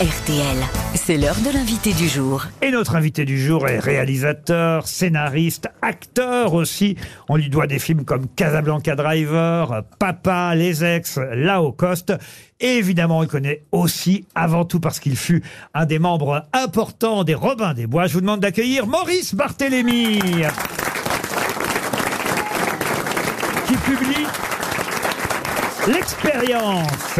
RTL, c'est l'heure de l'invité du jour. Et notre invité du jour est réalisateur, scénariste, acteur aussi. On lui doit des films comme Casablanca Driver, Papa, Les Ex, La Haut Coste. Et évidemment, on le connaît aussi, avant tout parce qu'il fut un des membres importants des Robins des Bois. Je vous demande d'accueillir Maurice Barthélémy. Qui publie L'expérience.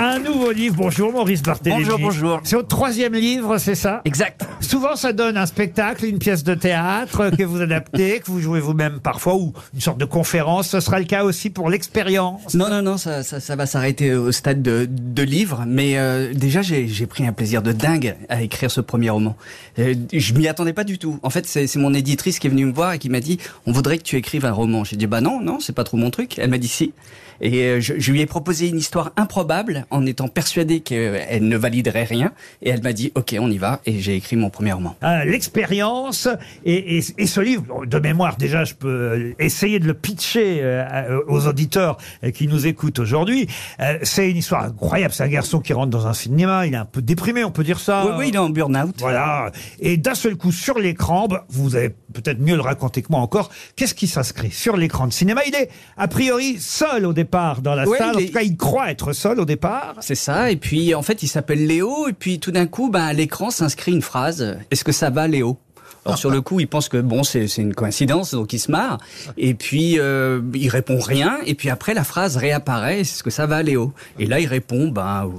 Un nouveau livre. Bonjour Maurice Barthélémy. Bonjour, bonjour. C'est votre troisième livre, c'est ça? Exact. Souvent, ça donne un spectacle, une pièce de théâtre que vous adaptez, que vous jouez vous-même parfois, ou une sorte de conférence. Ce sera le cas aussi pour l'expérience. Non, non, non, ça, va s'arrêter au stade de, livre, mais euh, déjà j'ai pris un plaisir de dingue à écrire ce premier roman. Euh, je m'y attendais pas du tout. En fait, c'est c'est mon éditrice qui est venue me voir et qui m'a dit on voudrait que tu écrives un roman. J'ai dit bah non, non, c'est pas trop mon truc. Elle m'a dit si. Et euh, je, je lui ai proposé une histoire improbable en étant persuadé qu'elle ne validerait rien. Et elle m'a dit ok, on y va. Et j'ai écrit mon premier roman. Ah, L'expérience et, et- et ce livre, de mémoire déjà, je peux essayer de le pitcher euh, aux auditeurs euh, qui nous écoutent aujourd'hui. Euh, c'est une histoire incroyable. C'est un garçon qui rentre dans un cinéma, il est un peu déprimé, on peut dire ça. Oui, oui, il est en burn-out. Voilà. Et d'un seul coup, sur l'écran, bah, vous allez peut-être mieux le raconter que moi encore, qu'est-ce qui s'inscrit sur l'écran de cinéma? Il est, a priori, seul au départ dans la Ouais, salle. En est- tout cas, il croit être seul au départ. C'est ça. Et puis, en fait, il s'appelle Léo. Et puis, tout d'un coup, ben, à l'écran s'inscrit une phrase. Est-ce que ça va, Léo? Alors sur le coup, il pense que bon, c'est une coïncidence, donc il se marre. Et puis euh, il répond rien. Et puis après, la phrase réapparaît. Est-ce que ça va, Léo? Et là, il répond, ben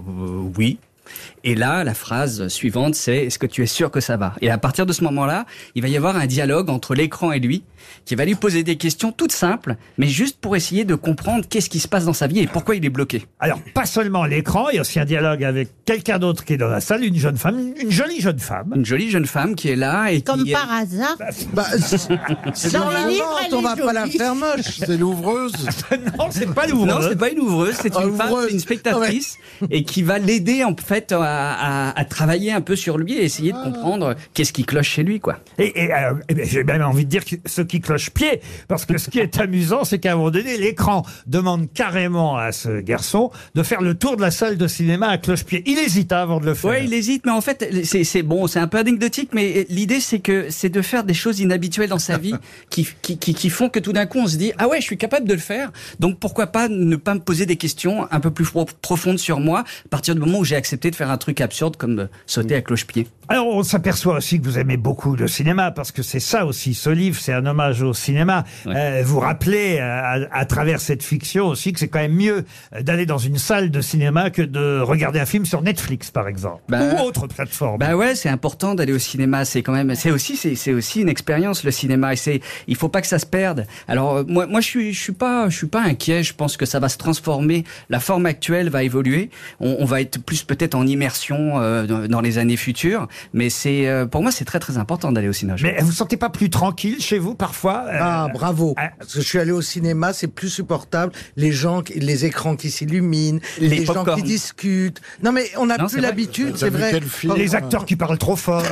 oui. Et là, la phrase suivante, c'est Est-ce que tu es sûr que ça va? Et à partir de ce moment-là, il va y avoir un dialogue entre l'écran et lui, qui va lui poser des questions toutes simples, mais juste pour essayer de comprendre qu'est-ce qui se passe dans sa vie et pourquoi il est bloqué. Alors, pas seulement l'écran, il y a aussi un dialogue avec quelqu'un d'autre qui est dans la salle, une jeune femme, une jolie jeune femme. Une jolie jeune femme qui est là et Comme qui par hasard. Bah, c'est Dans dans le la livre, vente, on va pas la jolie. faire moche. C'est l'ouvreuse. non, c'est pas Non, l'ouvreuse. c'est pas une ouvreuse, c'est une femme, une spectatrice et qui va l'aider en fait à, à- à travailler un peu sur lui et essayer de Ah. comprendre qu'est-ce qui cloche chez lui, quoi. Et, et, euh, eh bien, j'ai même envie de dire que ce qui cloche pied, parce que ce qui est amusant, c'est qu'à un moment donné, l'écran demande carrément à ce garçon de faire le tour de la salle de cinéma à cloche-pied. Il hésite avant de le faire. Ouais, il hésite, mais en fait, c'est c'est bon, c'est un peu anecdotique, mais l'idée c'est que c'est de faire des choses inhabituelles dans sa vie qui, qui, qui, qui font que tout d'un coup on se dit ah ouais, je suis capable de le faire, donc pourquoi pas ne pas me poser des questions un peu plus pro- profondes sur moi à partir du moment où j'ai accepté de faire un truc absurde comme de sauter à cloche-pied. Alors, on s'aperçoit aussi que vous aimez beaucoup le cinéma, parce que c'est ça aussi, ce livre, c'est un hommage au cinéma. Ouais. Euh, vous rappelez, euh, à, à travers cette fiction aussi, que c'est quand même mieux euh, d'aller dans une salle de cinéma que de regarder un film sur Netflix, par exemple, Bah, ou autre plateforme. Bah ouais, c'est important d'aller au cinéma. C'est quand même, c'est aussi, c'est, aussi une expérience le cinéma. Et c'est, il faut pas que ça se perde. Alors euh, moi, moi je suis, je suis pas, je suis pas inquiet. Je pense que ça va se transformer. La forme actuelle va évoluer. On, on va être plus peut-être en immersion euh, dans, les années futures. Mais c'est, euh, pour moi, c'est très très important d'aller au cinéma. Mais vous vous sentez pas plus tranquille chez vous parfois euh, Ah, bravo. ah. Parce que je suis allé au cinéma, c'est plus supportable. Les gens, qui- les écrans qui s'illuminent, Les les, gens qui discutent. Non, mais on n'a plus l'habitude, c'est vrai. Les acteurs qui parlent trop fort.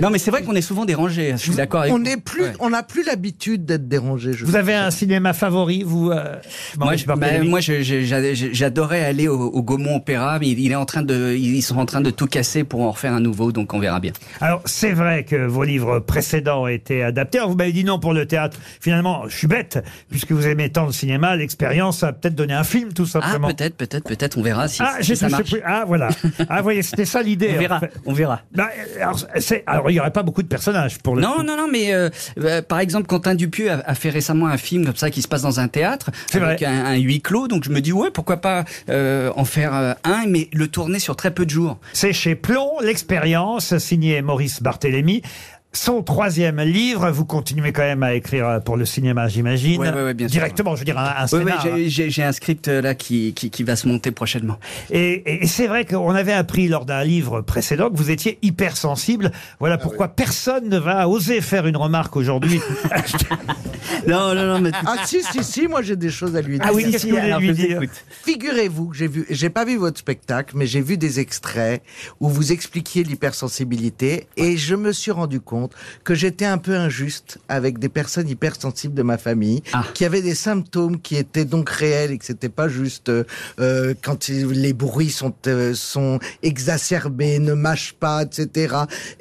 Non, mais c'est vrai qu'on est souvent dérangé. Je suis d'accord avec On vous. n'est plus, Ouais. on n'a plus l'habitude d'être dérangé. Je Vous avez un cinéma favori, vous euh, Moi, bah, j'a- j'adorais aller au, au Gaumont Opéra, mais il, il est en train de, ils sont en train de tout casser pour en refaire un nouveau, donc on verra bien. Alors, c'est vrai que vos livres précédents ont été adaptés. Alors, vous m'avez dit non pour le théâtre. Finalement, je suis bête, puisque vous aimez tant le cinéma, l'expérience a peut-être donné un film, tout Ah, simplement. peut-être, peut-être, peut-être, on verra si, Ah, si ça marche. plus. Ah, voilà. Ah, vous voyez, c'était ça l'idée. On en verra, fait. on verra. Bah, alors, alors, il n'y aurait pas beaucoup de personnages pour le Non, coup. non, non, mais euh, euh, par exemple, Quentin Dupieux a, a fait récemment un film comme ça qui se passe dans un théâtre avec un, un huis clos. Donc je me dis ouais, pourquoi pas euh, en faire un, mais le C'est chez Plomb, l'expérience, signé Maurice Barthélémy. Son troisième livre, vous continuez quand même à écrire pour le cinéma, j'imagine. Ouais, ouais, ouais, bien sûr. Directement, je veux dire, un, un scénar. j'ai- un script euh, là qui, qui, qui va se monter prochainement. Et, et- et c'est vrai qu'on avait appris lors d'un livre précédent que vous étiez hypersensible. Ah Voilà pourquoi personne ne va oser faire une remarque aujourd'hui. Non, non, non, mais Ah si, si, si, moi j'ai des choses à lui dire. Ah oui, qu'est-ce que vous voulez alors, lui je dire. Figurez-vous que j'ai vu, j'ai pas vu votre spectacle, mais j'ai vu des extraits où vous expliquiez l'hypersensibilité et je me suis rendu compte compte que j'étais un peu injuste avec des personnes hypersensibles de ma famille, Ah. qui avaient des symptômes qui étaient donc réels et que c'était pas juste euh, euh, quand il- les bruits sont euh, sont exacerbés, ne mâchent pas, etc.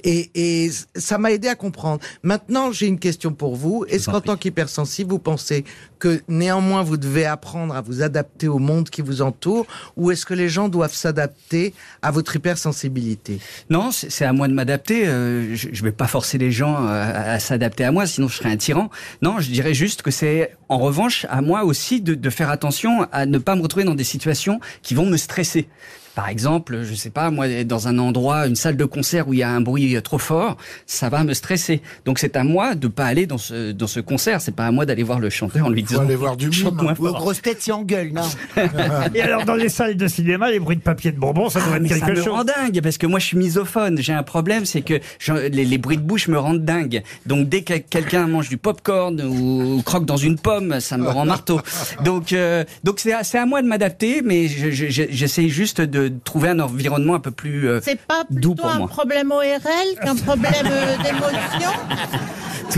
Et, et ça m'a aidé à comprendre. Maintenant, j'ai une question pour vous. Est-ce en qu'en tant qu'hypersensible, vous pensez que néanmoins vous devez apprendre à vous adapter au monde qui vous entoure, ou est-ce que les gens doivent s'adapter à votre hypersensibilité? Non, c'est à moi de m'adapter. euh, je, je vais pas forcer les gens euh, à, s'adapter à moi, sinon je serais un tyran. Non, je dirais juste que c'est en revanche à moi aussi de faire attention à ne pas me retrouver dans des situations qui vont me stresser. Par exemple, je sais pas, moi, dans un endroit, une salle de concert où il y a un bruit trop fort, ça va me stresser. Donc c'est à moi de pas aller dans ce dans ce concert. C'est pas à moi d'aller voir le chanteur en lui disant. aller voir du mime. Ou grosses têtes, si on gueule, non Et alors, dans les salles de cinéma, les bruits de papier de bonbons, ça doit Ah, être mais ça quelque me chose. rend dingue parce que moi je suis misophone. J'ai un problème, c'est que je- les, les bruits de bouche me rendent dingue. Donc dès que quelqu'un mange du popcorn ou, ou croque dans une pomme, ça me rend marteau. Donc euh, donc c'est à, c'est à moi de m'adapter, mais je- je- je- j'essaye juste de trouver un environnement un peu plus. euh, C'est pas Doux plutôt pour un moi. problème ORL qu'un problème euh, d'émotion?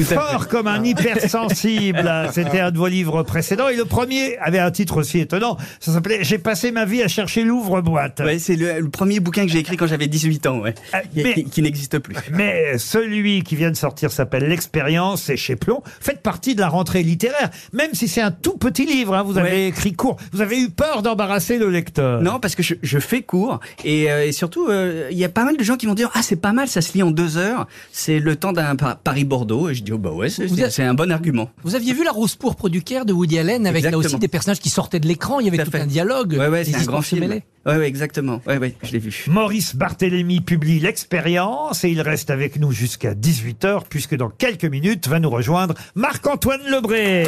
Fort comme un hypersensible. C'était un de vos livres précédents. Et le premier avait un titre aussi étonnant. Ça s'appelait J'ai passé ma vie à chercher l'ouvre-boîte. Ouais, c'est le, le premier bouquin que j'ai écrit quand j'avais 18 ans, ouais, Ah, qui, mais- qui- qui n'existe plus. Mais celui qui vient de sortir s'appelle L'expérience, c'est chez Plomb. Faites partie de la rentrée littéraire, même si c'est un tout petit livre. hein, vous avez Ouais. écrit court. Vous avez eu peur d'embarrasser le lecteur. Non, parce que je, je fais court et, euh, et surtout euh, il y a pas mal de gens qui vont dire ah c'est pas mal, ça se lit en deux heures, c'est le temps d'un Pa- Paris-Bordeaux et je dis oh bah ouais c'est- un bon argument. Vous aviez vu la rose pourpre du Caire de Woody Allen avec là aussi des personnages qui sortaient de l'écran, il y avait Tout un dialogue. Ouais ouais c'est un grand film. Ouais ouais exactement. Ouais ouais je l'ai vu. Maurice Barthélémy publie L'expérience et il reste avec nous jusqu'à 18h puisque dans quelques minutes va nous rejoindre Marc-Antoine Lebré.